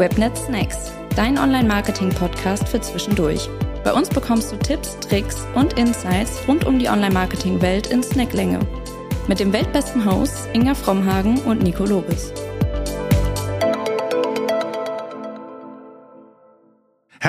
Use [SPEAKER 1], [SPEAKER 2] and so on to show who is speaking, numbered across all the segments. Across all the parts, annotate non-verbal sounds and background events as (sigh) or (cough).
[SPEAKER 1] Webnet Snacks, dein Online-Marketing-Podcast für zwischendurch. Bei uns bekommst du Tipps, Tricks und Insights rund um die Online-Marketing-Welt in Snacklänge. Mit dem weltbesten Hosts Inga Frommhagen und Nico Lobes.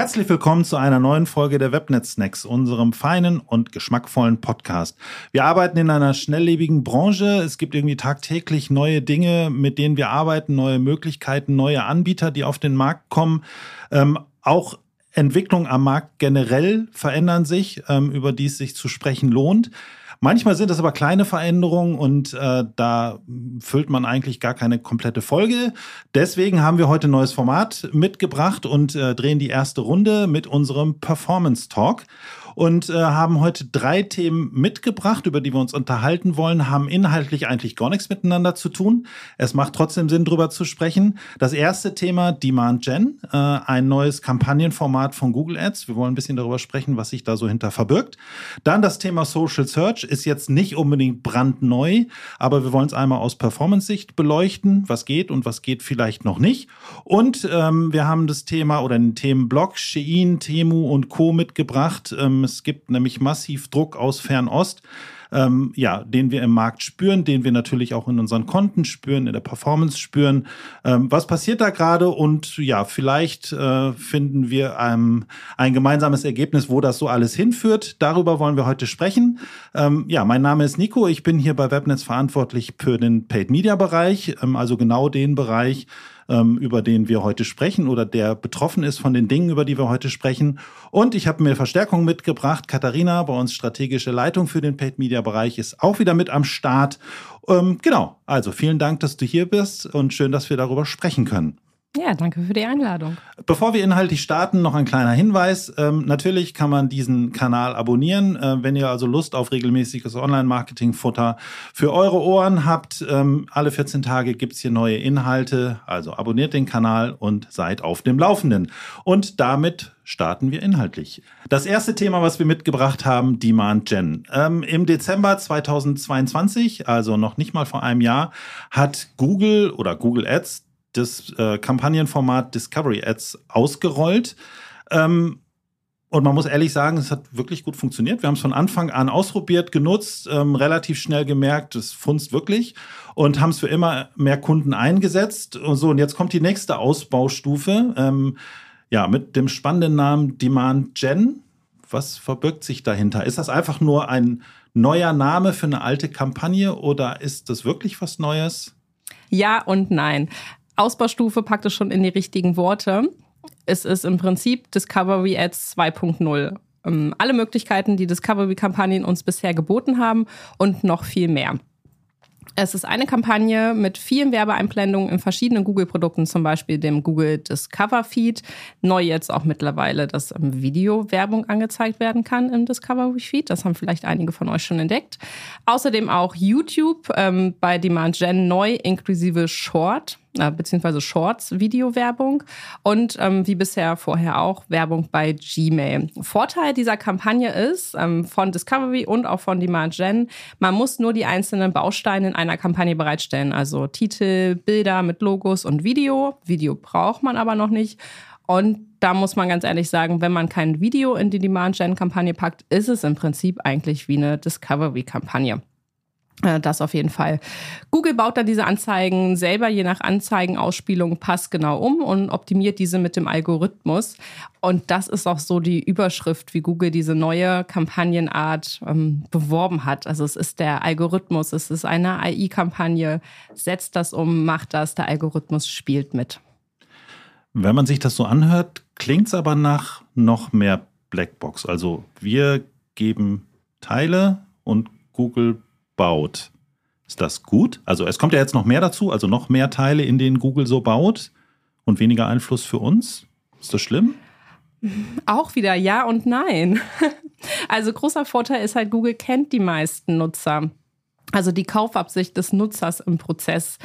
[SPEAKER 2] Herzlich willkommen zu einer neuen Folge der Webnet Snacks, unserem feinen und geschmackvollen Podcast. Wir arbeiten in einer schnelllebigen Branche. Es gibt irgendwie tagtäglich neue Dinge, mit denen wir arbeiten, neue Möglichkeiten, neue Anbieter, die auf den Markt kommen. Ähm, auch Entwicklungen am Markt generell verändern sich, ähm, über die es sich zu sprechen lohnt. Manchmal sind es aber kleine Veränderungen und äh, da füllt man eigentlich gar keine komplette Folge. Deswegen haben wir heute ein neues Format mitgebracht und äh, drehen die erste Runde mit unserem Performance Talk und äh, haben heute drei Themen mitgebracht, über die wir uns unterhalten wollen, haben inhaltlich eigentlich gar nichts miteinander zu tun. Es macht trotzdem Sinn, drüber zu sprechen. Das erste Thema Demand Gen, äh, ein neues Kampagnenformat von Google Ads. Wir wollen ein bisschen darüber sprechen, was sich da so hinter verbirgt. Dann das Thema Social Search ist jetzt nicht unbedingt brandneu, aber wir wollen es einmal aus Performance-Sicht beleuchten, was geht und was geht vielleicht noch nicht. Und ähm, wir haben das Thema oder den Themenblock Shein, Temu und Co. mitgebracht. Ähm, es gibt nämlich massiv Druck aus Fernost, ähm, ja, den wir im Markt spüren, den wir natürlich auch in unseren Konten spüren, in der Performance spüren. Ähm, was passiert da gerade? Und ja, vielleicht äh, finden wir ähm, ein gemeinsames Ergebnis, wo das so alles hinführt. Darüber wollen wir heute sprechen. Ähm, ja, mein Name ist Nico. Ich bin hier bei Webnetz verantwortlich für den Paid Media Bereich, ähm, also genau den Bereich, ähm, über den wir heute sprechen oder der betroffen ist von den Dingen, über die wir heute sprechen. Und ich habe mir Verstärkung mitgebracht. Katharina, bei uns strategische Leitung für den Paid Media Bereich, ist auch wieder mit am Start. Ähm, genau, also vielen Dank, dass du hier bist und schön, dass wir darüber sprechen können.
[SPEAKER 3] Ja, danke für die Einladung.
[SPEAKER 2] Bevor wir inhaltlich starten, noch ein kleiner Hinweis. Ähm, natürlich kann man diesen Kanal abonnieren. Äh, wenn ihr also Lust auf regelmäßiges Online-Marketing-Futter für eure Ohren habt, ähm, alle 14 Tage gibt's hier neue Inhalte. Also abonniert den Kanal und seid auf dem Laufenden. Und damit starten wir inhaltlich. Das erste Thema, was wir mitgebracht haben, Demand Gen. Ähm, Im Dezember 2022, also noch nicht mal vor einem Jahr, hat Google oder Google Ads das äh, Kampagnenformat Discovery Ads ausgerollt. Ähm, und man muss ehrlich sagen, es hat wirklich gut funktioniert. Wir haben es von Anfang an ausprobiert, genutzt, ähm, relativ schnell gemerkt, es funzt wirklich und haben es für immer mehr Kunden eingesetzt. Und so, und jetzt kommt die nächste Ausbaustufe. Ähm, ja, mit dem spannenden Namen Demand Gen. Was verbirgt sich dahinter? Ist das einfach nur ein neuer Name für eine alte Kampagne oder ist das wirklich was Neues?
[SPEAKER 3] Ja und nein. Ausbaustufe packt es schon in die richtigen Worte. Es ist im Prinzip Discovery Ads 2.0. Ähm, alle Möglichkeiten, die Discovery-Kampagnen uns bisher geboten haben und noch viel mehr. Es ist eine Kampagne mit vielen Werbeeinblendungen in verschiedenen Google-Produkten, zum Beispiel dem Google Discover Feed. Neu jetzt auch mittlerweile, dass Video-Werbung angezeigt werden kann im Discovery Feed. Das haben vielleicht einige von euch schon entdeckt. Außerdem auch YouTube ähm, bei Demand Gen neu inklusive Short äh, beziehungsweise Shorts Videowerbung und ähm, wie bisher vorher auch Werbung bei Gmail. Vorteil dieser Kampagne ist ähm, von Discovery und auch von Demand Gen, man muss nur die einzelnen Bausteine in einer Kampagne bereitstellen, also Titel, Bilder mit Logos und Video. Video braucht man aber noch nicht. Und da muss man ganz ehrlich sagen, wenn man kein Video in die Demand Gen Kampagne packt, ist es im Prinzip eigentlich wie eine Discovery Kampagne. Äh, das auf jeden Fall. Google baut dann diese Anzeigen selber je nach Anzeigenausspielung passgenau um und optimiert diese mit dem Algorithmus. Und das ist auch so die Überschrift, wie Google diese neue Kampagnenart ähm, beworben hat. Also es ist der Algorithmus, es ist eine AI-Kampagne, setzt das um, macht das, der Algorithmus spielt mit.
[SPEAKER 2] Wenn man sich das so anhört, klingt es aber nach noch mehr Blackbox. Also wir geben Teile und Google baut. Ist das gut? Also es kommt ja jetzt noch mehr dazu, also noch mehr Teile, in denen Google so baut und weniger Einfluss für uns. Ist das schlimm?
[SPEAKER 3] Auch wieder ja und nein. (laughs) Also großer Vorteil ist halt, Google kennt die meisten Nutzer. Also die Kaufabsicht des Nutzers im Prozess.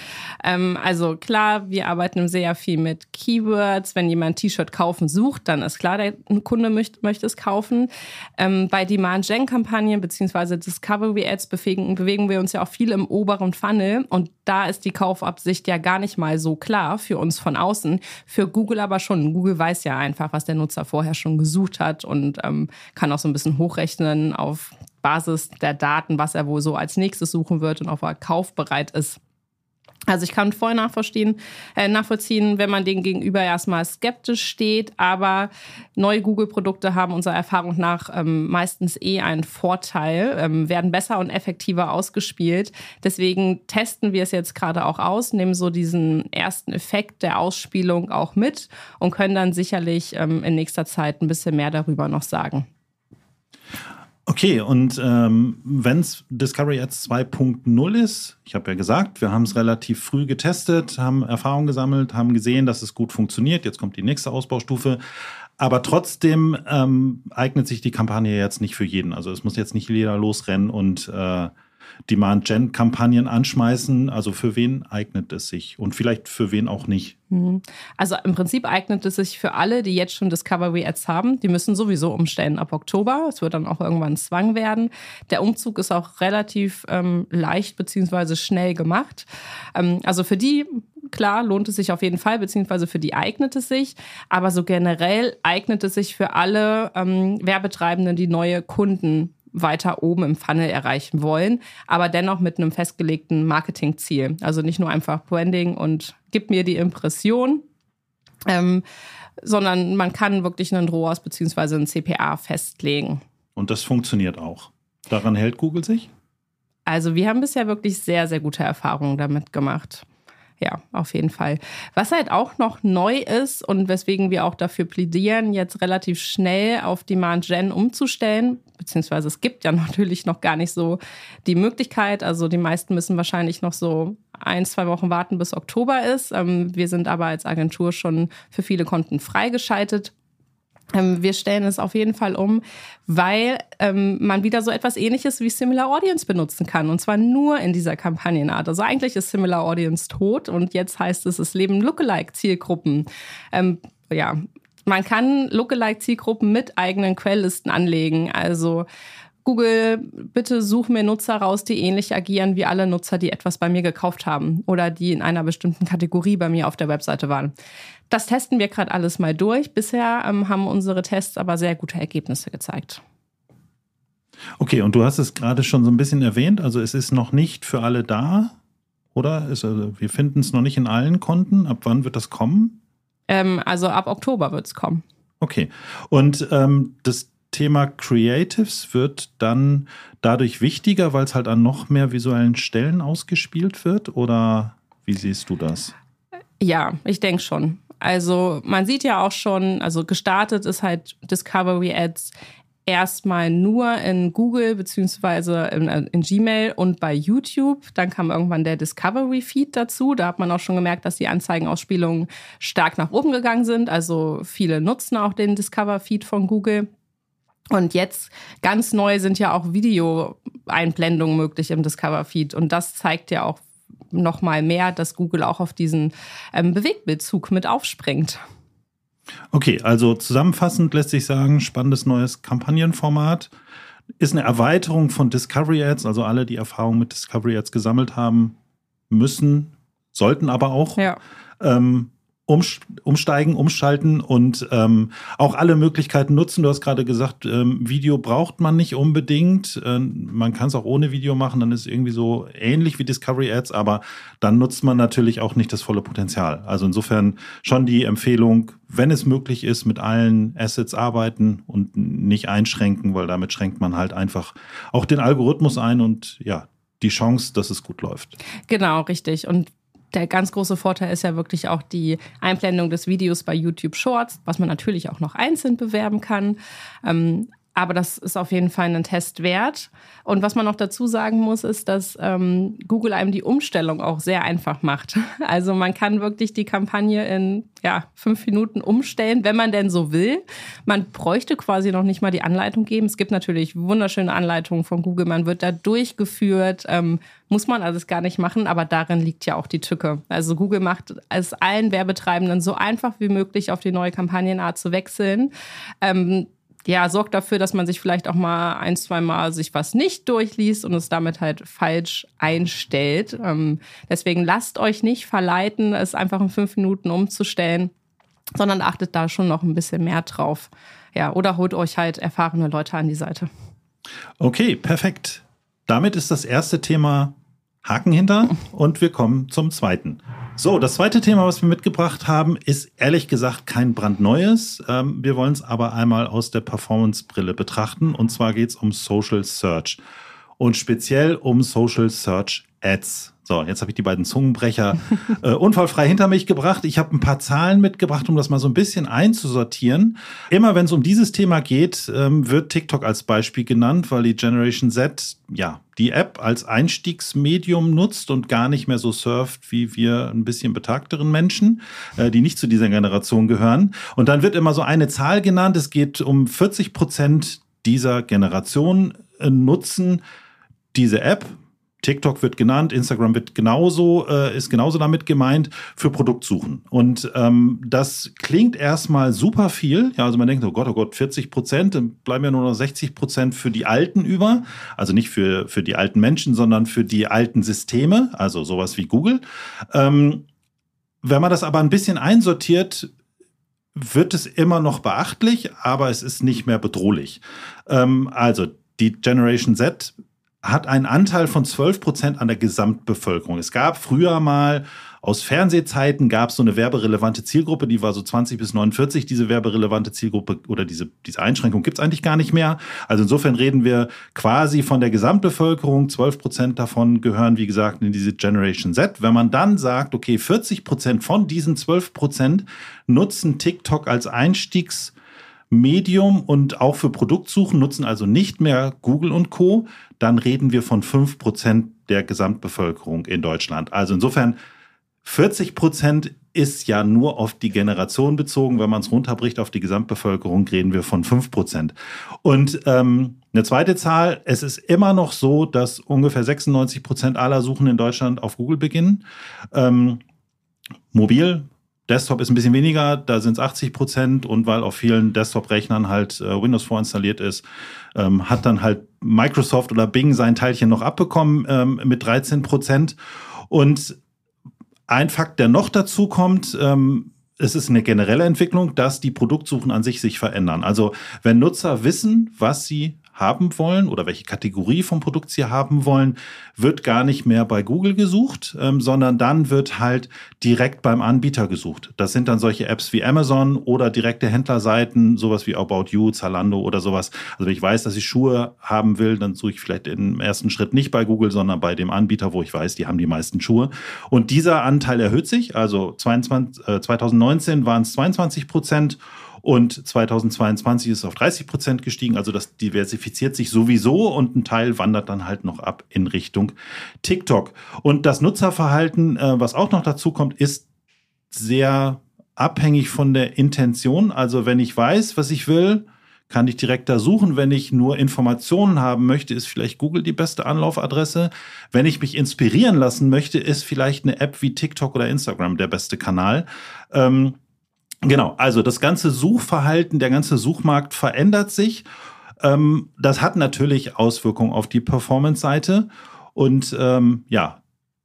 [SPEAKER 3] Ähm, also klar, wir arbeiten sehr viel mit Keywords. Wenn jemand ein T-Shirt kaufen sucht, dann ist klar, der Kunde möchte, möchte es kaufen. Ähm, bei Demand-Gen-Kampagnen beziehungsweise Discovery-Ads bewegen, bewegen wir uns ja auch viel im oberen Funnel. Und da ist die Kaufabsicht ja gar nicht mal so klar für uns von außen. Für Google aber schon. Google weiß ja einfach, was der Nutzer vorher schon gesucht hat und ähm, kann auch so ein bisschen hochrechnen auf Basis der Daten, was er wohl so als nächstes suchen wird und ob er kaufbereit ist. Also ich kann voll nachvollziehen, äh, nachvollziehen, wenn man den gegenüber erstmal skeptisch steht, aber neue Google-Produkte haben unserer Erfahrung nach ähm, meistens eh einen Vorteil, ähm, werden besser und effektiver ausgespielt. Deswegen testen wir es jetzt gerade auch aus, nehmen so diesen ersten Effekt der Ausspielung auch mit und können dann sicherlich ähm, in nächster Zeit ein bisschen mehr darüber noch sagen.
[SPEAKER 2] Okay, und ähm, wenn es Discovery Ads 2.0 ist, ich habe ja gesagt, wir haben es relativ früh getestet, haben Erfahrung gesammelt, haben gesehen, dass es gut funktioniert. Jetzt kommt die nächste Ausbaustufe. Aber trotzdem ähm, eignet sich die Kampagne jetzt nicht für jeden. Also es muss jetzt nicht jeder losrennen und äh, Demand-Gen-Kampagnen anschmeißen? Also für wen eignet es sich und vielleicht für wen auch nicht?
[SPEAKER 3] Mhm. Also im Prinzip eignet es sich für alle, die jetzt schon Discovery Ads haben. Die müssen sowieso umstellen ab Oktober. Es wird dann auch irgendwann Zwang werden. Der Umzug ist auch relativ ähm, leicht bzw. schnell gemacht. Ähm, also für die klar, lohnt es sich auf jeden Fall, beziehungsweise für die eignet es sich. Aber so generell eignet es sich für alle ähm, Werbetreibenden, die neue Kunden weiter oben im Funnel erreichen wollen, aber dennoch mit einem festgelegten Marketingziel. Also nicht nur einfach Branding und gib mir die Impression, ähm, sondern man kann wirklich einen ROAS bzw. ein CPA festlegen.
[SPEAKER 2] Und das funktioniert auch. Daran hält Google sich?
[SPEAKER 3] Also wir haben bisher wirklich sehr, sehr gute Erfahrungen damit gemacht. Ja, auf jeden Fall. Was halt auch noch neu ist und weswegen wir auch dafür plädieren, jetzt relativ schnell auf Demand Gen umzustellen, beziehungsweise es gibt ja (laughs) natürlich noch gar nicht so die Möglichkeit. Also die meisten müssen wahrscheinlich noch so ein, zwei Wochen warten, bis Oktober ist. Ähm, wir sind aber als Agentur schon für viele Konten freigeschaltet wir stellen es auf jeden Fall um, weil ähm, man wieder so etwas ähnliches wie Similar Audience benutzen kann. Und zwar nur in dieser Kampagnenart. Also eigentlich ist Similar Audience tot und jetzt heißt es, es leben Lookalike-Zielgruppen. Ähm, ja, man kann Lookalike-Zielgruppen mit eigenen Quelllisten anlegen. Also Google, bitte such mir Nutzer raus, die ähnlich agieren wie alle Nutzer, die etwas bei mir gekauft haben oder die in einer bestimmten Kategorie bei mir auf der Webseite waren. Das testen wir gerade alles mal durch. Bisher ähm, haben unsere Tests aber sehr gute Ergebnisse gezeigt.
[SPEAKER 2] Okay, und du hast es gerade schon so ein bisschen erwähnt. Also es ist noch nicht für alle da, oder? Ist, also, wir finden es noch nicht in allen Konten. Ab wann wird das kommen?
[SPEAKER 3] Ähm, also ab Oktober wird es kommen.
[SPEAKER 2] Okay. Und ähm, das Thema Creatives wird dann dadurch wichtiger, weil es halt an noch mehr visuellen Stellen ausgespielt wird? Oder wie siehst du das?
[SPEAKER 3] Ja, ich denke schon. Also man sieht ja auch schon, also gestartet ist halt Discovery Ads erstmal nur in Google beziehungsweise in, in, Gmail und bei YouTube. Dann kam irgendwann der Discovery Feed dazu. Da hat man auch schon gemerkt, dass die Anzeigenausspielungen stark nach oben gegangen sind. Also viele nutzen auch den Discover Feed von Google. Und jetzt ganz neu sind ja auch Videoeinblendungen möglich im Discover Feed. Und das zeigt ja auch, noch mal mehr, dass Google auch auf diesen ähm, Bewegtbildzug mit aufspringt.
[SPEAKER 2] Okay, also zusammenfassend lässt sich sagen, spannendes neues Kampagnenformat. Ist eine Erweiterung von Discovery Ads, also alle, die Erfahrung mit Discovery Ads gesammelt haben, müssen, sollten aber auch. Ja. Ähm, umsteigen, umschalten und ähm, auch alle Möglichkeiten nutzen. Du hast gerade gesagt, ähm, Video braucht man nicht unbedingt. Ähm, man kann es auch ohne Video machen, dann ist es irgendwie so ähnlich wie Discovery Ads, aber dann nutzt man natürlich auch nicht das volle Potenzial. Also insofern schon die Empfehlung, wenn es möglich ist, mit allen Assets arbeiten und nicht einschränken, weil damit schränkt man halt einfach auch den Algorithmus ein und ja, die Chance, dass es gut läuft.
[SPEAKER 3] Genau, richtig. Und der ganz große Vorteil ist ja wirklich auch die Einblendung des Videos bei YouTube Shorts, was man natürlich auch noch einzeln bewerben kann. Ähm, aber das ist auf jeden Fall ein Test wert. Und was man noch dazu sagen muss, ist, dass ähm, Google einem die Umstellung auch sehr einfach macht. (laughs) Also man kann wirklich die Kampagne in ja, fünf Minuten umstellen, wenn man denn so will. Man bräuchte quasi noch nicht mal die Anleitung geben. Es gibt natürlich wunderschöne Anleitungen von Google. Man wird da durchgeführt. Ähm, muss man alles gar nicht machen, aber darin liegt ja auch die Tücke. Also Google macht es allen Werbetreibenden so einfach wie möglich auf die neue Kampagnenart zu wechseln. Ähm, ja, sorgt dafür, dass man sich vielleicht auch mal ein, zwei Mal sich was nicht durchliest und es damit halt falsch einstellt. Ähm, deswegen lasst euch nicht verleiten, es einfach in fünf Minuten umzustellen, sondern achtet da schon noch ein bisschen mehr drauf. Ja, oder holt euch halt erfahrene Leute an die Seite.
[SPEAKER 2] Okay, perfekt. Damit ist das erste Thema Haken hinter (laughs) und wir kommen zum zweiten. So, das zweite Thema, was wir mitgebracht haben, ist ehrlich gesagt kein brandneues. Ähm, wir wollen es aber einmal aus der Performance-Brille betrachten. Und zwar geht es um Social Search und speziell um Social Search Ads. So, jetzt habe ich die beiden Zungenbrecher äh, unfallfrei hinter mich gebracht. Ich habe ein paar Zahlen mitgebracht, um das mal so ein bisschen einzusortieren. Immer wenn es um dieses Thema geht, ähm, wird TikTok als Beispiel genannt, weil die Generation Z ja die App als Einstiegsmedium nutzt und gar nicht mehr so surft wie wir ein bisschen betagteren Menschen, äh, die nicht zu dieser Generation gehören. Und dann wird immer so eine Zahl genannt. Es geht um 40 Prozent dieser Generation äh, nutzen diese App TikTok wird genannt, Instagram wird genauso, äh, ist genauso damit gemeint für Produktsuchen. Und ähm, das klingt erstmal super viel. Ja, also man denkt, oh Gott, oh Gott, 40 Prozent, dann bleiben ja nur noch 60 Prozent für die Alten über. Also nicht für, für die alten Menschen, sondern für die alten Systeme, also sowas wie Google. Ähm, wenn man das aber ein bisschen einsortiert, wird es immer noch beachtlich, aber es ist nicht mehr bedrohlich. Ähm, also die Generation Z hat einen Anteil von 12 Prozent an der Gesamtbevölkerung. Es gab früher mal aus Fernsehzeiten gab es so eine werberelevante Zielgruppe, die war so 20 bis 49. Diese werberelevante Zielgruppe oder diese, diese Einschränkung gibt es eigentlich gar nicht mehr. Also insofern reden wir quasi von der Gesamtbevölkerung. 12 Prozent davon gehören, wie gesagt, in diese Generation Z. Wenn man dann sagt, okay, 40 Prozent von diesen 12 Prozent nutzen TikTok als Einstiegs Medium und auch für Produktsuchen nutzen also nicht mehr Google und Co., dann reden wir von 5% der Gesamtbevölkerung in Deutschland. Also insofern 40 Prozent ist ja nur auf die Generation bezogen. Wenn man es runterbricht auf die Gesamtbevölkerung, reden wir von 5 Prozent. Und ähm, eine zweite Zahl, es ist immer noch so, dass ungefähr 96 Prozent aller Suchen in Deutschland auf Google beginnen. Ähm, mobil Desktop ist ein bisschen weniger, da sind es 80 Prozent und weil auf vielen Desktop-Rechnern halt äh, Windows vorinstalliert ist, ähm, hat dann halt Microsoft oder Bing sein Teilchen noch abbekommen ähm, mit 13 Prozent. Und ein Fakt, der noch dazu kommt, ähm, es ist eine generelle Entwicklung, dass die Produktsuchen an sich sich verändern. Also wenn Nutzer wissen, was sie haben wollen oder welche Kategorie vom Produkt sie haben wollen, wird gar nicht mehr bei Google gesucht, ähm, sondern dann wird halt direkt beim Anbieter gesucht. Das sind dann solche Apps wie Amazon oder direkte Händlerseiten, sowas wie About You, Zalando oder sowas. Also wenn ich weiß, dass ich Schuhe haben will, dann suche ich vielleicht im ersten Schritt nicht bei Google, sondern bei dem Anbieter, wo ich weiß, die haben die meisten Schuhe. Und dieser Anteil erhöht sich. Also 22, äh, 2019 waren es 22 Prozent und 2022 ist es auf 30 Prozent gestiegen. Also das diversifiziert sich sowieso und ein Teil wandert dann halt noch ab in Richtung TikTok. Und das Nutzerverhalten, äh, was auch noch dazu kommt, ist sehr abhängig von der Intention. Also wenn ich weiß, was ich will, kann ich direkt da suchen. Wenn ich nur Informationen haben möchte, ist vielleicht Google die beste Anlaufadresse. Wenn ich mich inspirieren lassen möchte, ist vielleicht eine App wie TikTok oder Instagram der beste Kanal. Ähm, Genau, also das ganze Suchverhalten, der ganze Suchmarkt verändert sich. Ähm, das hat natürlich Auswirkungen auf die Performance-Seite. Und ähm, ja,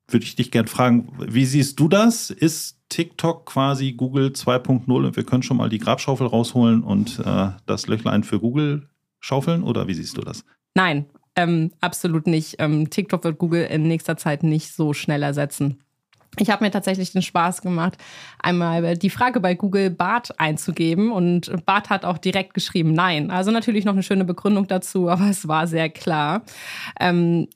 [SPEAKER 2] würde ich dich gerne fragen, wie siehst du das? Ist TikTok quasi Google 2.0 und wir können schon mal die Grabschaufel rausholen und äh, das Löchlein für Google schaufeln? Oder wie siehst du das?
[SPEAKER 3] Nein, ähm, absolut nicht. Ähm, TikTok wird Google in nächster Zeit nicht so schnell ersetzen. Ich habe mir tatsächlich den Spaß gemacht, einmal die Frage bei Google Bart einzugeben und Bart hat auch direkt geschrieben Nein. Also natürlich noch eine schöne Begründung dazu, (laughs) aber es war sehr klar. Ähm,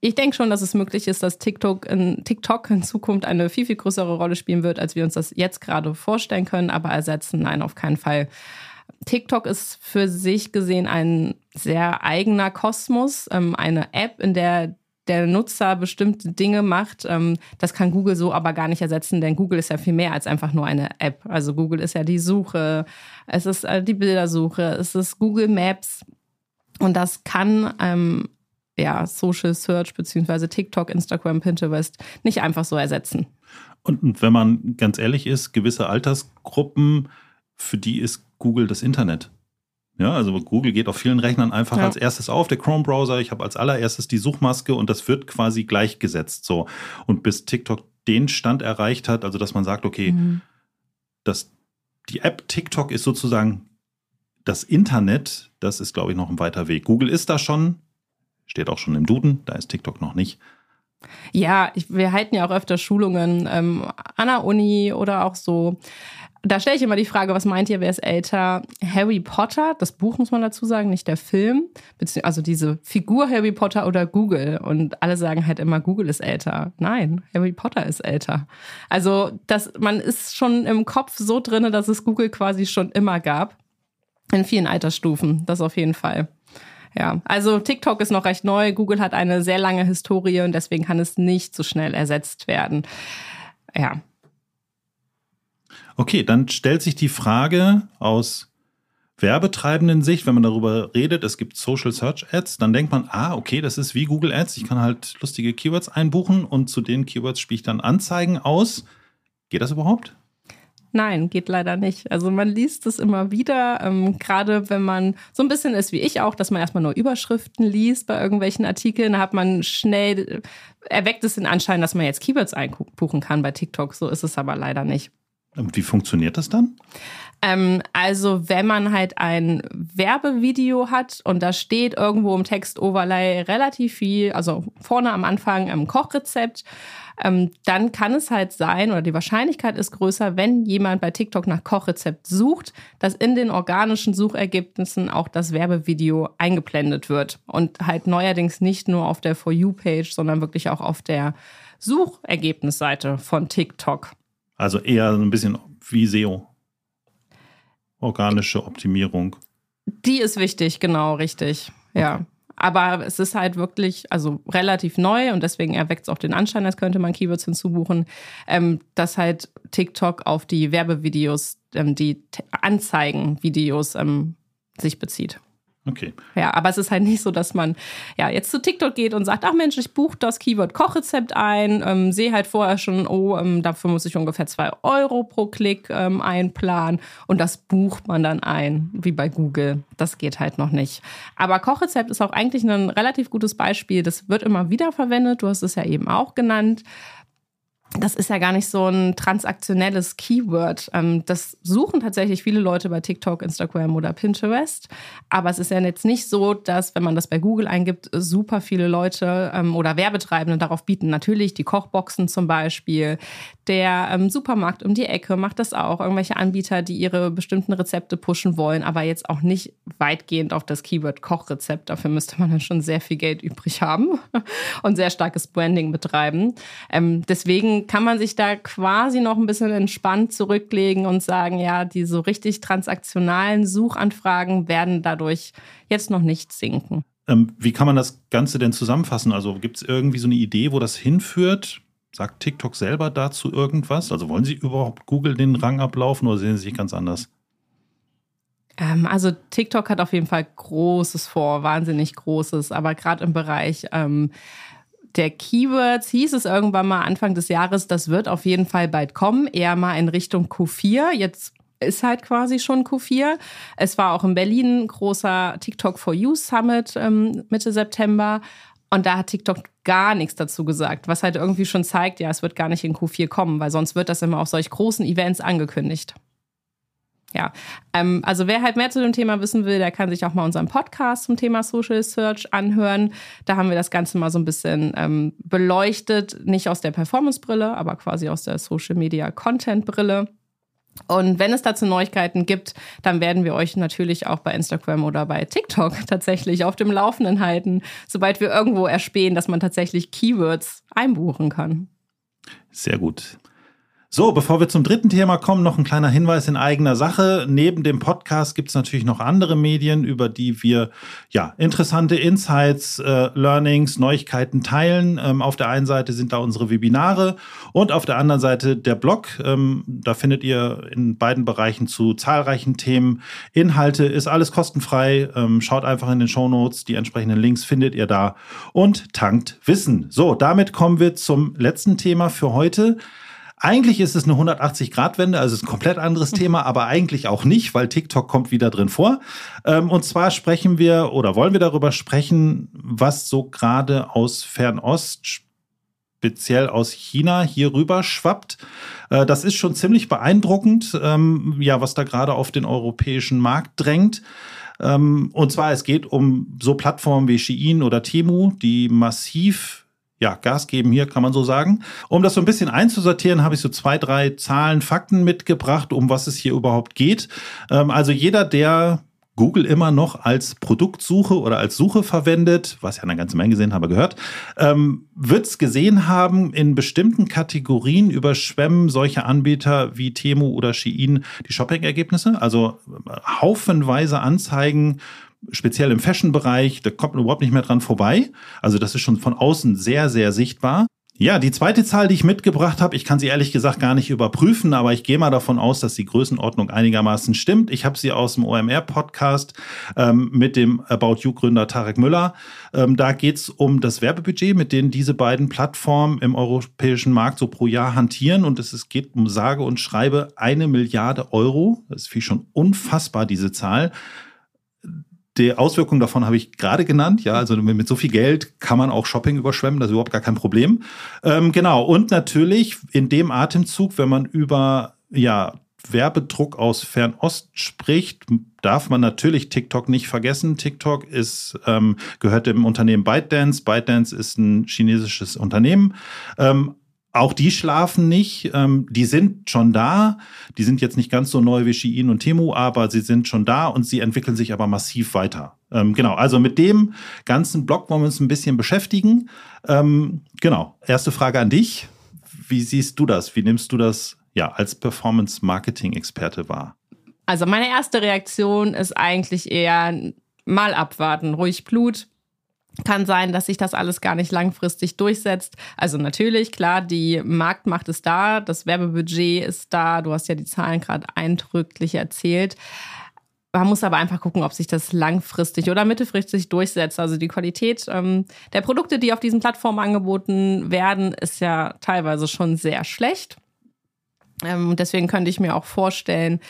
[SPEAKER 3] ich denke schon, dass es möglich ist, dass TikTok in, TikTok in Zukunft eine viel, viel größere Rolle spielen wird, als wir uns das jetzt gerade vorstellen können, aber ersetzen, nein, auf keinen Fall. TikTok ist für sich gesehen ein sehr eigener Kosmos, ähm, eine App, in der der Nutzer bestimmte Dinge macht. Ähm, das kann Google so aber gar nicht ersetzen, denn Google ist ja viel mehr als einfach nur eine App. Also Google ist ja die Suche, es ist äh, die Bildersuche, es ist Google Maps. Und das kann ähm, ja Social Search beziehungsweise TikTok, Instagram, Pinterest nicht einfach so ersetzen.
[SPEAKER 2] Und wenn man ganz ehrlich ist, gewisse Altersgruppen, für die ist Google das Internet. Ja, also Google geht auf vielen Rechnern einfach ja. als erstes auf, der Chrome-Browser. Ich habe als allererstes die Suchmaske und das wird quasi gleichgesetzt. So. Und bis TikTok den Stand erreicht hat, also dass man sagt, okay, mhm. das, die App TikTok ist sozusagen das Internet, das ist, glaube ich, noch ein weiter Weg. Google ist da schon, steht auch schon im Duden, da ist TikTok noch nicht.
[SPEAKER 3] Ja, ich, wir halten ja auch öfter Schulungen ähm, an der Uni oder auch so da stelle ich immer die Frage, was meint ihr, wer ist älter? Harry Potter, das Buch muss man dazu sagen, nicht der Film, also diese Figur Harry Potter oder Google. Und alle sagen halt immer, Google ist älter. Nein, Harry Potter ist älter. Also das, man ist schon im Kopf so drin, dass es Google quasi schon immer gab. In vielen Altersstufen, das auf jeden Fall. Ja, also TikTok ist noch recht neu. Google hat eine sehr lange Historie und deswegen kann es nicht so schnell ersetzt werden. Ja,
[SPEAKER 2] Okay, dann stellt sich die Frage aus werbetreibenden Sicht, wenn man darüber redet, es gibt Social Search Ads, dann denkt man, ah, okay, das ist wie Google Ads. Ich kann halt lustige Keywords einbuchen und zu den Keywords spiele ich dann Anzeigen aus. Geht das überhaupt?
[SPEAKER 3] Nein, geht leider nicht. Also man liest es immer wieder, ähm, gerade wenn man so ein bisschen ist wie ich auch, dass man erstmal nur Überschriften liest bei irgendwelchen Artikeln, da hat man schnell, erweckt es den Anschein, dass man jetzt Keywords einbuchen kann bei TikTok. So ist es aber leider nicht.
[SPEAKER 2] Und wie funktioniert das dann?
[SPEAKER 3] Ähm, also wenn man halt ein Werbevideo hat und da steht irgendwo im Text-Overlay relativ viel, also vorne am Anfang im Kochrezept, ähm, dann kann es halt sein, oder die Wahrscheinlichkeit ist größer, wenn jemand bei TikTok nach Kochrezept sucht, dass in den organischen Suchergebnissen auch das Werbevideo eingeblendet wird. Und halt neuerdings nicht nur auf der For You-Page, sondern wirklich auch auf der Suchergebnisseite von TikTok.
[SPEAKER 2] Also eher ein bisschen wie SEO. Organische Optimierung.
[SPEAKER 3] Die ist wichtig, genau, richtig. Ja. Aber es ist halt wirklich, also relativ neu und deswegen erweckt es auch den Anschein, als könnte man Keywords hinzubuchen, ähm, dass halt TikTok auf die Werbevideos, ähm, die Anzeigenvideos ähm, sich bezieht.
[SPEAKER 2] Okay.
[SPEAKER 3] Ja, aber es ist halt nicht so, dass man ja jetzt zu TikTok geht und sagt, ach Mensch, ich buche das Keyword Kochrezept ein, ähm, sehe halt vorher schon, oh, ähm, dafür muss ich ungefähr zwei Euro pro Klick ähm, einplanen und das bucht man dann ein, wie bei Google. Das geht halt noch nicht. Aber Kochrezept ist auch eigentlich ein relativ gutes Beispiel. Das wird immer wieder verwendet. Du hast es ja eben auch genannt das ist ja gar nicht so ein transaktionelles Keyword. Ähm, das suchen tatsächlich viele Leute bei TikTok, Instagram oder Pinterest. Aber es ist ja jetzt nicht so, dass, wenn man das bei Google eingibt, super viele Leute ähm, oder Werbetreibende darauf bieten. Natürlich die Kochboxen zum Beispiel. Der ähm, Supermarkt um die Ecke macht das auch. Irgendwelche Anbieter, die ihre bestimmten Rezepte pushen wollen, aber jetzt auch nicht weitgehend auf das Keyword Kochrezept. Dafür müsste man dann schon sehr viel Geld übrig haben (laughs) und sehr starkes Branding betreiben. deswegen kann man sich da quasi noch ein bisschen entspannt zurücklegen und sagen, ja, die so richtig transaktionalen Suchanfragen werden dadurch jetzt noch nicht sinken.
[SPEAKER 2] Ähm, wie kann man das Ganze denn zusammenfassen? Also gibt es irgendwie so eine Idee, wo das hinführt? Sagt TikTok selber dazu irgendwas? Also wollen Sie überhaupt Google den Rang ablaufen oder sehen Sie sich ganz anders?
[SPEAKER 3] Ähm, also TikTok hat auf jeden Fall Großes vor, wahnsinnig Großes, aber gerade im Bereich ähm, der Keywords hieß es irgendwann mal Anfang des Jahres, das wird auf jeden Fall bald kommen, eher mal in Richtung Q4. Jetzt ist halt quasi schon Q4. Es war auch in Berlin ein großer TikTok for You Summit ähm, Mitte September. Und da hat TikTok gar nichts dazu gesagt, was halt irgendwie schon zeigt, ja, es wird gar nicht in Q4 kommen, weil sonst wird das immer auf solch großen Events angekündigt ja, ähm, also wer halt mehr zu dem Thema wissen will, der kann sich auch mal unseren Podcast zum Thema Social Search anhören. Da haben wir das Ganze mal so ein bisschen ähm, beleuchtet, nicht aus der Performance-Brille, aber quasi aus der Social Media Content-Brille. Und wenn es dazu Neuigkeiten gibt, dann werden wir euch natürlich auch bei Instagram oder bei TikTok (laughs) tatsächlich auf dem Laufenden halten, sobald wir irgendwo erspähen, dass man tatsächlich Keywords einbuchen kann.
[SPEAKER 2] Sehr gut. So, bevor wir zum dritten Thema kommen, noch ein kleiner Hinweis in eigener Sache. Neben dem Podcast gibt es natürlich noch andere Medien, über die wir ja interessante Insights, äh, Learnings, Neuigkeiten teilen. Ähm, auf der einen Seite sind da unsere Webinare und auf der anderen Seite der Blog. Ähm, da findet ihr in beiden Bereichen zu zahlreichen Themen Inhalte. Ist alles kostenfrei. Ähm, schaut einfach in den Show Notes. Die entsprechenden Links findet ihr da und tankt Wissen. So, damit kommen wir zum letzten Thema für heute. Eigentlich ist es eine 180-Grad-Wende, also ist ein komplett anderes mhm. Thema, aber eigentlich auch nicht, weil TikTok kommt wieder drin vor. Ähm, und zwar sprechen wir oder wollen wir darüber sprechen, was so gerade aus Fernost, speziell aus China, hier rüber schwappt. Äh, das ist schon ziemlich beeindruckend, ähm, ja, was da gerade auf den europäischen Markt drängt. Ähm, und zwar, es geht um so Plattformen wie Shein oder Temu, die massiv ja, Gas geben hier, kann man so sagen. Um das so ein bisschen einzusortieren, habe ich so zwei, drei Zahlen, Fakten mitgebracht, um was es hier überhaupt geht. Ähm, also jeder, der Google immer noch als Produktsuche oder als Suche verwendet, was ja eine ganze Menge gesehen habe, gehört, ähm, wird es gesehen haben, in bestimmten Kategorien überschwemmen solche Anbieter wie Temu oder Shein die Shopping-Ergebnisse. Also äh, haufenweise Anzeigen speziell im Fashion-Bereich, da kommt man überhaupt nicht mehr dran vorbei. Also das ist schon von außen sehr, sehr sichtbar. Ja, die zweite Zahl, die ich mitgebracht habe, ich kann sie ehrlich gesagt gar nicht überprüfen, aber ich gehe mal davon aus, dass die Größenordnung einigermaßen stimmt. Ich habe sie aus dem OMR-Podcast ähm, mit dem About You-Gründer Tarek Müller. Ähm, da geht es um das Werbebudget, mit dem diese beiden Plattformen im europäischen Markt so pro Jahr hantieren. Und es, es geht um sage und schreibe eine Milliarde Euro. Das ist viel schon unfassbar, diese Zahl die Auswirkungen davon habe ich gerade genannt. Ja, also mit so viel Geld kann man auch Shopping überschwemmen, das ist überhaupt gar kein Problem. Ähm, genau. Und natürlich in dem Atemzug, wenn man über ja, Werbedruck aus Fernost spricht, darf man natürlich TikTok nicht vergessen. TikTok ist, ähm, gehört dem Unternehmen ByteDance. ByteDance ist ein chinesisches Unternehmen. Ähm, auch die schlafen nicht. Ähm, die sind schon da. Die sind jetzt nicht ganz so neu wie Shein und Temu, aber sie sind schon da und sie entwickeln sich aber massiv weiter. Ähm, genau, also mit dem ganzen Blog wollen wir uns ein bisschen beschäftigen. Ähm, genau, erste Frage an dich. Wie siehst du das? Wie nimmst du das ja als Performance-Marketing-Experte wahr?
[SPEAKER 3] Also meine erste Reaktion ist eigentlich eher mal abwarten, ruhig Blut kann sein, dass sich das alles gar nicht langfristig durchsetzt. Also natürlich, klar, die Marktmacht ist da, das Werbebudget ist da. Du hast ja die Zahlen gerade eindrücklich erzählt. Man muss aber einfach gucken, ob sich das langfristig oder mittelfristig durchsetzt. Also die Qualität ähm, der Produkte, die auf diesen Plattformen angeboten werden, ist ja teilweise schon sehr schlecht. Ähm, deswegen könnte ich mir auch vorstellen,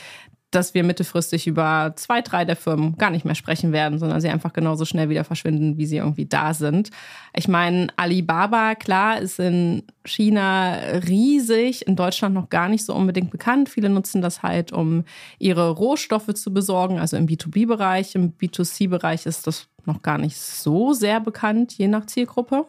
[SPEAKER 3] dass wir mittelfristig über zwei, drei der Firmen gar nicht mehr sprechen werden, sondern sie einfach genauso schnell wieder verschwinden, wie sie irgendwie da sind. Ich meine, Alibaba, klar, ist in China riesig, in Deutschland noch gar nicht so unbedingt bekannt. Viele nutzen das halt, um ihre Rohstoffe zu besorgen, also im B2B-Bereich. Im B2C-Bereich ist das noch gar nicht so sehr bekannt, je nach Zielgruppe.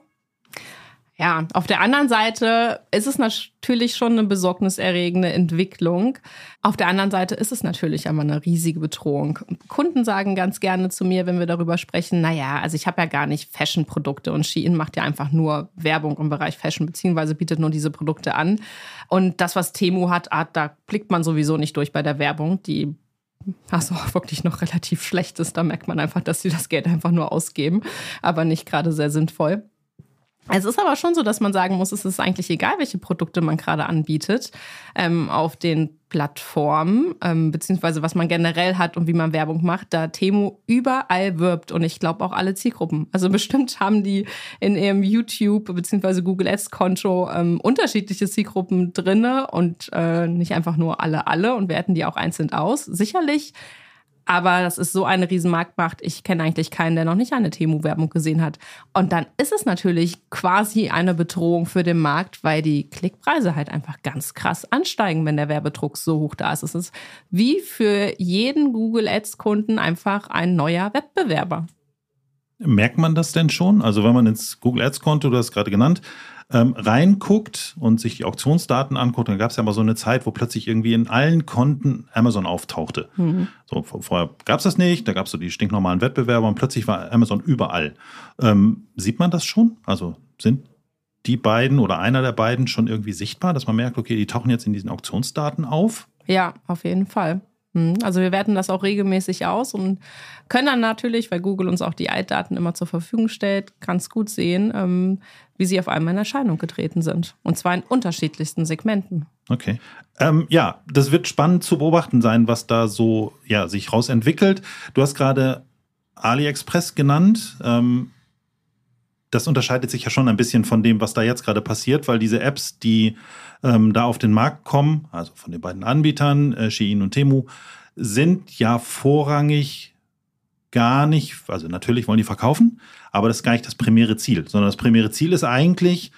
[SPEAKER 3] Ja, auf der anderen Seite ist es natürlich schon eine besorgniserregende Entwicklung. Auf der anderen Seite ist es natürlich aber eine riesige Bedrohung. Kunden sagen ganz gerne zu mir, wenn wir darüber sprechen, naja, also ich habe ja gar nicht Fashion-Produkte und Shein macht ja einfach nur Werbung im Bereich Fashion, beziehungsweise bietet nur diese Produkte an. Und das, was Temu hat, ah, da blickt man sowieso nicht durch bei der Werbung. Die also (laughs) wirklich noch relativ schlecht ist. Da merkt man einfach, dass sie das Geld einfach nur ausgeben, aber nicht gerade sehr sinnvoll. Es ist aber schon so, dass man sagen muss, es ist eigentlich egal, welche Produkte man gerade anbietet ähm, auf den Plattformen, ähm, beziehungsweise was man generell hat und wie man Werbung macht, da Temo überall wirbt und ich glaube auch alle Zielgruppen. Also (laughs) bestimmt haben die in ihrem YouTube beziehungsweise Google Ads Konto ähm, unterschiedliche Zielgruppen drinne und äh, nicht einfach nur alle alle und werten die auch einzeln aus. Sicherlich aber das ist so eine Riesenmarktmacht. Ich kenne eigentlich keinen, der noch nicht eine Temu-Werbung gesehen hat. Und dann ist es natürlich quasi eine Bedrohung für den Markt, weil die Klickpreise halt einfach ganz krass ansteigen, wenn der Werbedruck so hoch da ist. Es ist wie für jeden Google Ads-Kunden einfach ein neuer Wettbewerber.
[SPEAKER 2] Merkt man das denn schon? Also wenn man ins Google Ads-Konto, du hast gerade genannt, ähm, reinguckt und sich die Auktionsdaten anguckt, dann gab es ja mal so eine Zeit, wo plötzlich irgendwie in allen Konten Amazon auftauchte. Mhm. So, vorher gab es das nicht, da gab es so die stinknormalen Wettbewerber und plötzlich war Amazon überall. Ähm, sieht man das schon? Also sind die beiden oder einer der beiden schon irgendwie sichtbar, dass man merkt, okay, die tauchen jetzt in diesen Auktionsdaten auf?
[SPEAKER 3] Ja, auf jeden Fall. Also wir werten das auch regelmäßig aus und können dann natürlich, weil Google uns auch die Altdaten immer zur Verfügung stellt, ganz gut sehen, ähm, wie sie auf einmal in Erscheinung getreten sind. Und zwar in unterschiedlichsten Segmenten.
[SPEAKER 2] Okay. Ähm, ja, das wird spannend zu beobachten sein, was da so ja, sich rausentwickelt. Du hast gerade AliExpress genannt. Ähm, das unterscheidet sich ja schon ein bisschen von dem, was da jetzt gerade passiert, weil diese Apps, die ähm, da auf den Markt kommen, also von den beiden Anbietern, äh, Shein und Temu, sind ja vorrangig gar nicht, also natürlich wollen die verkaufen, aber das ist gar nicht das primäre Ziel, sondern das primäre Ziel ist eigentlich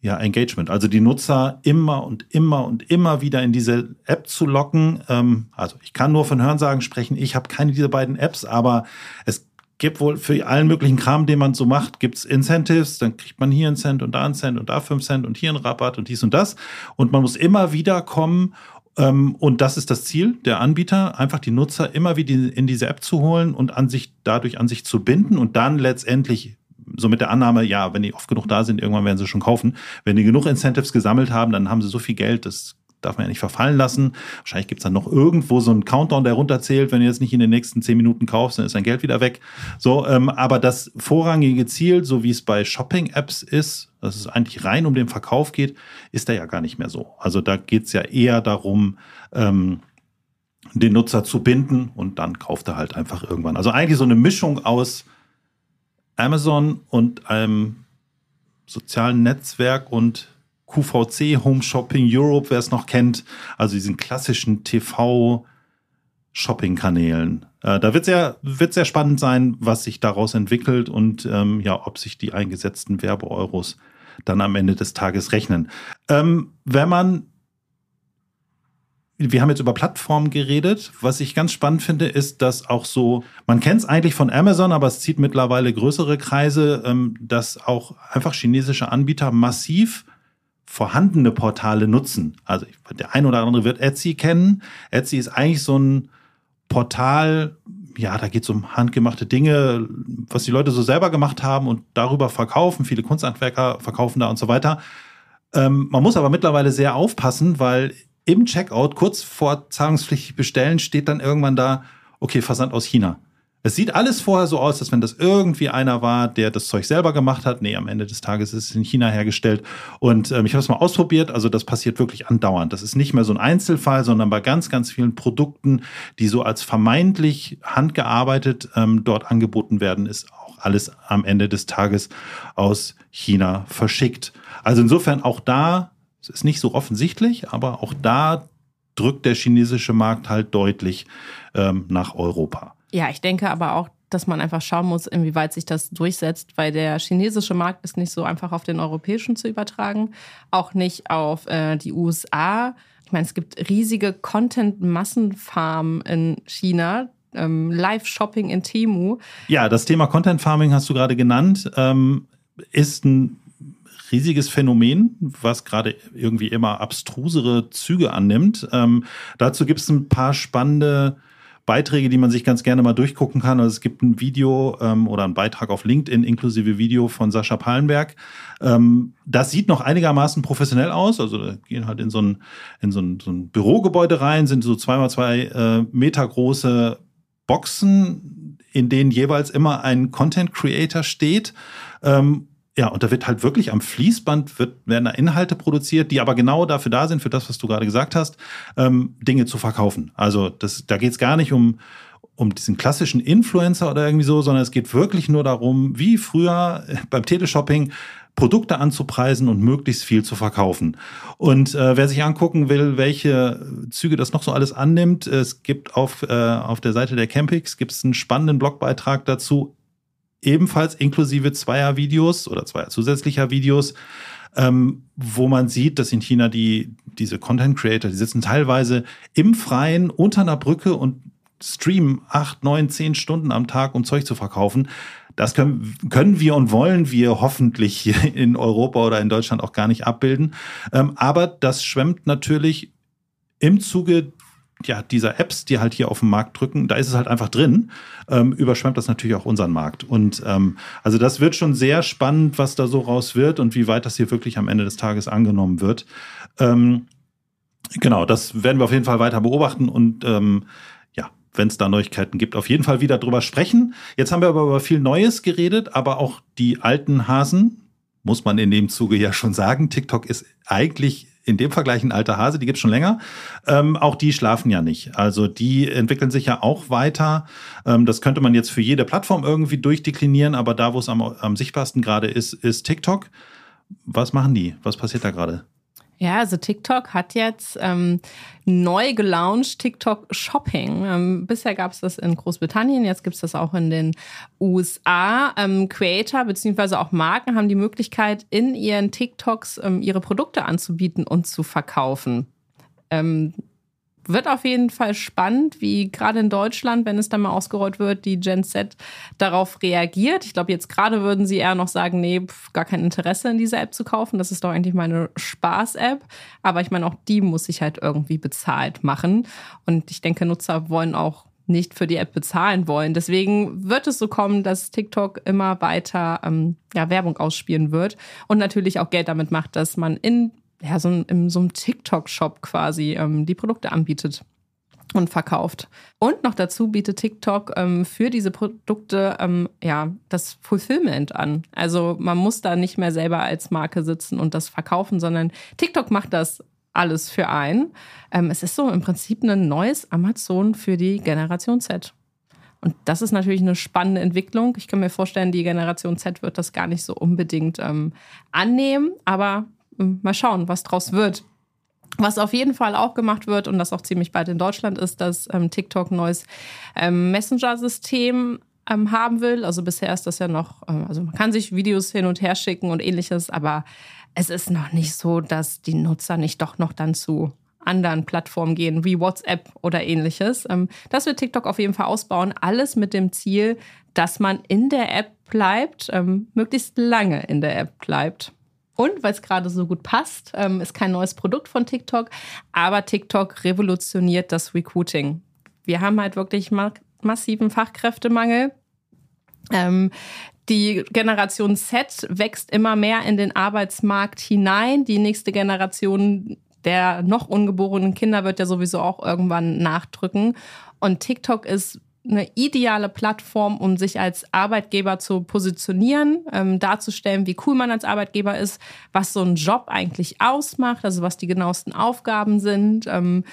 [SPEAKER 2] ja Engagement, also die Nutzer immer und immer und immer wieder in diese App zu locken. Ähm, also ich kann nur von Hörensagen sprechen, ich habe keine dieser beiden Apps, aber es gibt wohl für allen möglichen Kram, den man so macht, gibt's Incentives, dann kriegt man hier einen Cent und da einen Cent und da fünf Cent und hier einen Rabatt und dies und das. Und man muss immer wieder kommen ähm, und das ist das Ziel der Anbieter, einfach die Nutzer immer wieder in diese App zu holen und an sich, dadurch an sich zu binden und dann letztendlich so mit der Annahme, ja, wenn die oft genug da sind, irgendwann werden sie schon kaufen. Wenn die genug Incentives gesammelt haben, dann haben sie so viel Geld, das darf man ja nicht verfallen lassen. Wahrscheinlich gibt es dann noch irgendwo so einen Countdown, der runterzählt. Wenn du jetzt nicht in den nächsten zehn Minuten kaufst, dann ist dein Geld wieder weg. So, ähm, aber das vorrangige Ziel, so wie es bei Shopping-Apps ist, dass es eigentlich rein um den Verkauf geht, ist da ja gar nicht mehr so. Also da geht es ja eher darum, ähm, den Nutzer zu binden und dann kauft er halt einfach irgendwann. Also eigentlich so eine Mischung aus Amazon und einem sozialen Netzwerk und QVC, Home Shopping Europe, wer es noch kennt, also diesen klassischen TV-Shopping-Kanälen. Äh, da wird sehr, wird sehr spannend sein, was sich daraus entwickelt und ähm, ja, ob sich die eingesetzten Werbeeuros dann am Ende des Tages rechnen. Ähm, wenn man wir haben jetzt über Plattformen geredet. Was ich ganz spannend finde, ist, dass auch so, man kennt es eigentlich von Amazon, aber es zieht mittlerweile größere Kreise, ähm, dass auch einfach chinesische Anbieter massiv vorhandene Portale nutzen. Also der ein oder andere wird Etsy kennen. Etsy ist eigentlich so ein Portal, ja, da geht es um handgemachte Dinge, was die Leute so selber gemacht haben und darüber verkaufen. Viele Kunsthandwerker verkaufen da und so weiter. Ähm, man muss aber mittlerweile sehr aufpassen, weil im Checkout kurz vor zahlungspflichtig bestellen steht dann irgendwann da, okay, Versand aus China. Es sieht alles vorher so aus, als wenn das irgendwie einer war, der das Zeug selber gemacht hat. Nee, am Ende des Tages ist es in China hergestellt. Und ähm, ich habe es mal ausprobiert. Also das passiert wirklich andauernd. Das ist nicht mehr so ein Einzelfall, sondern bei ganz, ganz vielen Produkten, die so als vermeintlich handgearbeitet ähm, dort angeboten werden, ist auch alles am Ende des Tages aus China verschickt. Also insofern auch da, es ist nicht so offensichtlich, aber auch da drückt der chinesische Markt halt deutlich ähm, nach Europa.
[SPEAKER 3] Ja, ich denke aber auch, dass man einfach schauen muss, inwieweit sich das durchsetzt, weil der chinesische Markt ist nicht so einfach auf den europäischen zu übertragen, auch nicht auf äh, die USA. Ich meine, es gibt riesige Content-Massenfarmen in China, ähm, Live-Shopping in Temu.
[SPEAKER 2] Ja, das Thema Content Farming hast du gerade genannt, ähm, ist ein riesiges Phänomen, was gerade irgendwie immer abstrusere Züge annimmt. Ähm, dazu gibt es ein paar spannende Beiträge, die man sich ganz gerne mal durchgucken kann. Also es gibt ein Video ähm, oder einen Beitrag auf LinkedIn inklusive Video von Sascha Pallenberg. Ähm, das sieht noch einigermaßen professionell aus. Also da gehen halt in so ein, in so ein, so ein Bürogebäude rein, sind so zweimal zwei äh, Meter große Boxen, in denen jeweils immer ein Content Creator steht. Ähm, ja, und da wird halt wirklich am Fließband wird, werden da Inhalte produziert, die aber genau dafür da sind, für das, was du gerade gesagt hast, ähm, Dinge zu verkaufen. Also das, da geht es gar nicht um, um diesen klassischen Influencer oder irgendwie so, sondern es geht wirklich nur darum, wie früher beim Teleshopping Produkte anzupreisen und möglichst viel zu verkaufen. Und äh, wer sich angucken will, welche Züge das noch so alles annimmt, es gibt auf, äh, auf der Seite der Campix gibt es einen spannenden Blogbeitrag dazu, ebenfalls inklusive zweier Videos oder zweier zusätzlicher Videos, ähm, wo man sieht, dass in China die, diese Content Creator, die sitzen teilweise im Freien unter einer Brücke und streamen acht, neun, zehn Stunden am Tag, um Zeug zu verkaufen. Das können, können wir und wollen wir hoffentlich hier (laughs) in Europa oder in Deutschland auch gar nicht abbilden. Ähm, aber das schwemmt natürlich im Zuge ja, dieser Apps, die halt hier auf den Markt drücken, da ist es halt einfach drin, ähm, überschwemmt das natürlich auch unseren Markt. Und ähm, also das wird schon sehr spannend, was da so raus wird und wie weit das hier wirklich am Ende des Tages angenommen wird. Ähm, genau, das werden wir auf jeden Fall weiter beobachten und ähm, ja, wenn es da Neuigkeiten gibt, auf jeden Fall wieder drüber sprechen. Jetzt haben wir aber über viel Neues geredet, aber auch die alten Hasen, muss man in dem Zuge ja schon sagen. TikTok ist eigentlich in dem Vergleich ein alter Hase, die gibt es schon länger. Ähm, auch die schlafen ja nicht. Also die entwickeln sich ja auch weiter. Ähm, das könnte man jetzt für jede Plattform irgendwie durchdeklinieren, aber da, wo es am, am sichtbarsten gerade ist, ist TikTok. Was machen die? Was passiert da gerade?
[SPEAKER 3] Ja, also TikTok hat jetzt ähm, neu gelauncht TikTok Shopping. Ähm, bisher gab es das in Großbritannien, jetzt gibt es das auch in den USA. Ähm, Creator bzw. auch Marken haben die Möglichkeit, in ihren TikToks ähm, ihre Produkte anzubieten und zu verkaufen. Wird auf jeden Fall spannend, wie gerade in Deutschland, wenn es dann mal ausgerollt wird, die Gen Z darauf reagiert. Ich glaube, jetzt gerade würden sie eher noch sagen, nee, pf, gar kein Interesse in diese App zu kaufen. Das ist doch eigentlich meine Spaß-App. Aber ich meine, auch die muss sich halt irgendwie bezahlt machen. Und ich denke, Nutzer wollen auch nicht für die App bezahlen wollen. Deswegen wird es so kommen, dass TikTok immer weiter ähm, ja, Werbung ausspielen wird und natürlich auch Geld damit macht, dass man in ja, so in so einem TikTok-Shop quasi ähm, die Produkte anbietet und verkauft. Und noch dazu bietet TikTok ähm, für diese Produkte ähm, ja das Fulfillment an. Also man muss da nicht mehr selber als Marke sitzen und das verkaufen, sondern TikTok macht das alles für einen. Ähm, es ist so im Prinzip ein neues Amazon für die Generation Z. Und das ist natürlich eine spannende Entwicklung. Ich kann mir vorstellen, die Generation Z wird das gar nicht so unbedingt ähm, annehmen, aber mal schauen, was draus wird. Was auf jeden Fall auch gemacht wird und das auch ziemlich bald in Deutschland ist, dass ähm, TikTok ein neues ähm, Messenger-System ähm, haben will. Also bisher ist das ja noch, ähm, also man kann sich Videos hin und her schicken und ähnliches, aber es ist noch nicht so, dass die Nutzer nicht doch noch dann zu anderen Plattformen gehen, wie WhatsApp oder ähnliches. Ähm, das wird TikTok auf jeden Fall ausbauen. Alles mit dem Ziel, dass man in der App bleibt, ähm, möglichst lange in der App bleibt. Und weil es gerade so gut passt, ähm, ist kein neues Produkt von TikTok, aber TikTok revolutioniert das Recruiting. Wir haben halt wirklich ma massiven Fachkräftemangel. Ähm, die Generation Z wächst immer mehr in den Arbeitsmarkt hinein. Die nächste Generation der noch ungeborenen Kinder wird ja sowieso auch irgendwann nachdrücken. Und TikTok ist eine ideale Plattform, um sich als Arbeitgeber zu positionieren, ähm, darzustellen, wie cool man als Arbeitgeber ist, was so ein Job eigentlich ausmacht, also was die genauesten Aufgaben sind. Ähm,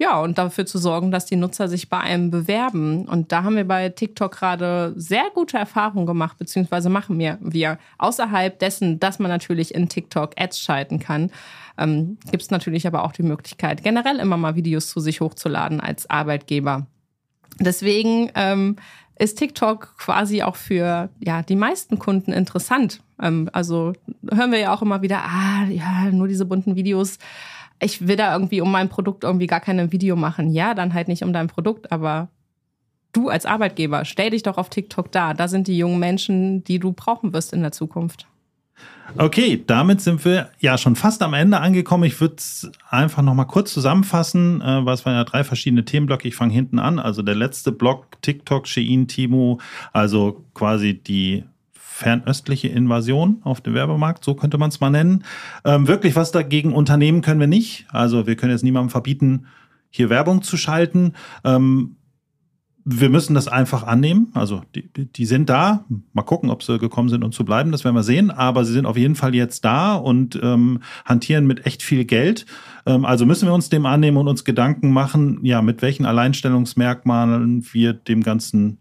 [SPEAKER 3] ja, und dafür zu sorgen, dass die Nutzer sich bei einem bewerben. Und da haben wir bei TikTok gerade sehr gute Erfahrungen gemacht, beziehungsweise machen wir, wir außerhalb dessen, dass man natürlich in TikTok Ads schalten kann, ähm, gibt es natürlich aber auch die Möglichkeit, generell immer mal Videos zu sich hochzuladen als Arbeitgeber. Deswegen ähm, ist TikTok quasi auch für ja, die meisten Kunden interessant. Ähm, also hören wir ja auch immer wieder, ah, ja, nur diese bunten Videos. Ich will da irgendwie um mein Produkt irgendwie gar kein Video machen. Ja, dann halt nicht um dein Produkt, aber du als Arbeitgeber, stell dich doch auf TikTok da. Da sind die jungen Menschen, die du brauchen wirst in der Zukunft.
[SPEAKER 2] Okay, damit sind wir ja schon fast am Ende angekommen. Ich würde es einfach noch mal kurz zusammenfassen, äh, was waren ja drei verschiedene Themenblöcke. Ich fange hinten an. Also der letzte Block TikTok, Shein, Timo, also quasi die fernöstliche Invasion auf dem Werbemarkt, so könnte man es mal nennen. Ähm, wirklich was dagegen unternehmen können wir nicht. Also wir können jetzt niemandem verbieten, hier Werbung zu schalten. Ähm, wir müssen das einfach annehmen. Also die, die sind da. Mal gucken, ob sie gekommen sind, um zu bleiben. Das werden wir sehen. Aber sie sind auf jeden Fall jetzt da und ähm, hantieren mit echt viel Geld. Ähm, also müssen wir uns dem annehmen und uns Gedanken machen, ja, mit welchen Alleinstellungsmerkmalen wir dem Ganzen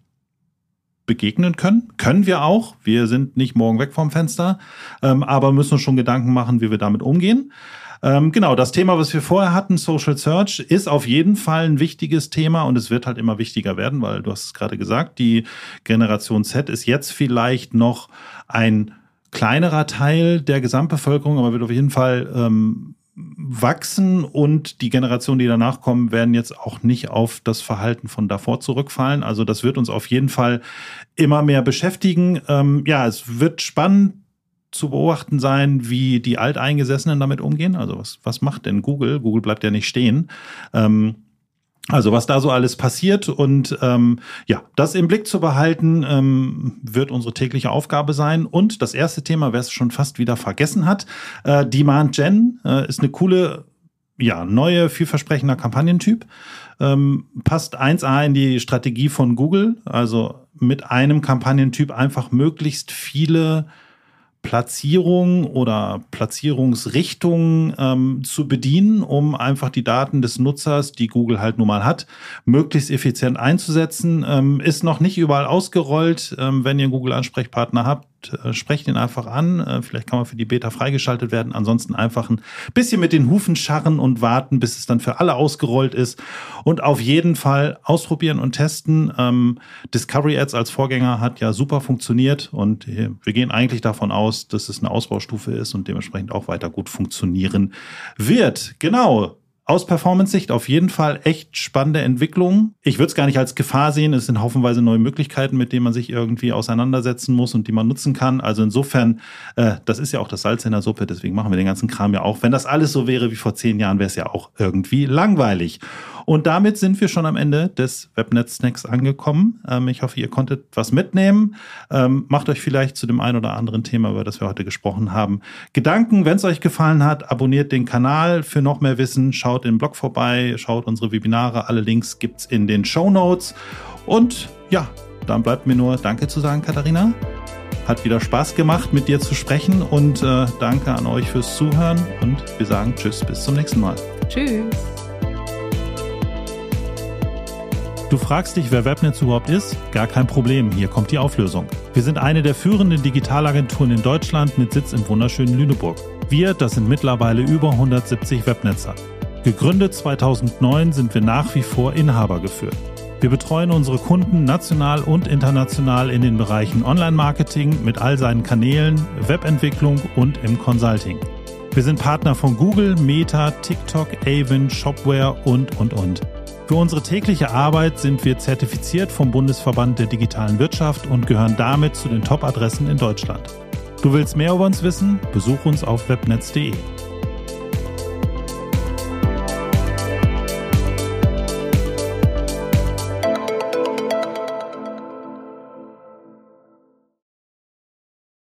[SPEAKER 2] begegnen können. Können wir auch. Wir sind nicht morgen weg vom Fenster, ähm, aber müssen uns schon Gedanken machen, wie wir damit umgehen. Ähm, genau, das Thema, was wir vorher hatten, Social Search, ist auf jeden Fall ein wichtiges Thema und es wird halt immer wichtiger werden, weil du hast es gerade gesagt, die Generation Z ist jetzt vielleicht noch ein kleinerer Teil der Gesamtbevölkerung, aber wird auf jeden Fall ähm, wachsen und die Generationen, die danach kommen, werden jetzt auch nicht auf das Verhalten von davor zurückfallen. Also das wird uns auf jeden Fall immer mehr beschäftigen. Ähm, ja, es wird spannend zu beobachten sein, wie die Alteingesessenen damit umgehen. Also was, was macht denn Google? Google bleibt ja nicht stehen. Ähm, Also was da so alles passiert und ähm, ja, das im Blick zu behalten, ähm, wird unsere tägliche Aufgabe sein. Und das erste Thema, wer es schon fast wieder vergessen hat, äh, Demand Gen äh, ist eine coole, ja, neue, vielversprechender Kampagnentyp. Ähm, passt 1A in die Strategie von Google, also mit einem Kampagnentyp einfach möglichst viele Platzierung oder Platzierungsrichtungen ähm, zu bedienen, um einfach die Daten des Nutzers, die Google halt nun mal hat, möglichst effizient einzusetzen. Ähm, ist noch nicht überall ausgerollt. Ähm, wenn ihr einen Google-Ansprechpartner habt, äh, ihn einfach an. Äh, vielleicht kann man für die Beta freigeschaltet werden. Ansonsten einfach ein bisschen mit den Hufen scharren und warten, bis es dann für alle ausgerollt ist. Und auf jeden Fall ausprobieren und testen. Ähm, Discovery Ads als Vorgänger hat ja super funktioniert und wir gehen eigentlich davon aus, dass es eine Ausbaustufe ist und dementsprechend auch weiter gut funktionieren wird. Genau aus Performance-Sicht auf jeden Fall echt spannende Entwicklung. Ich würde es gar nicht als Gefahr sehen. Es sind haufenweise neue Möglichkeiten, mit denen man sich irgendwie auseinandersetzen muss und die man nutzen kann. Also insofern, äh, das ist ja auch das Salz in der Suppe, deswegen machen wir den ganzen Kram ja auch. Wenn das alles so wäre wie vor zehn Jahren, wäre es ja auch irgendwie langweilig. Und damit sind wir schon am Ende des Webnet-Snacks angekommen. Ähm, ich hoffe, ihr konntet was mitnehmen. Ähm, macht euch vielleicht zu dem einen oder anderen Thema, über das wir heute gesprochen haben, Gedanken. Wenn es euch gefallen hat, abonniert den Kanal für noch mehr Wissen. Schaut im Blog vorbei, schaut unsere Webinare. Alle Links gibt es in den Show Notes. Und ja, dann bleibt mir nur Danke zu sagen, Katharina. Hat wieder Spaß gemacht, mit dir zu sprechen und äh, danke an euch fürs Zuhören und wir sagen Tschüss, bis zum nächsten Mal.
[SPEAKER 3] Tschüss.
[SPEAKER 2] Du fragst dich, wer Webnetz überhaupt ist? Gar kein Problem, hier kommt die Auflösung. Wir sind eine der führenden Digitalagenturen in Deutschland mit Sitz im wunderschönen Lüneburg. Wir, das sind mittlerweile über 170 Webnetzer. Gegründet 2009 sind wir nach wie vor Inhaber geführt. Wir betreuen unsere Kunden national und international in den Bereichen Online-Marketing mit all seinen Kanälen, Webentwicklung und im Consulting. Wir sind Partner von Google, Meta, TikTok, Avon, Shopware und, und, und. Für unsere tägliche Arbeit sind wir zertifiziert vom Bundesverband der digitalen Wirtschaft und gehören damit zu den Top-Adressen in Deutschland. Du willst mehr über uns wissen? Besuch uns auf webnetz.de.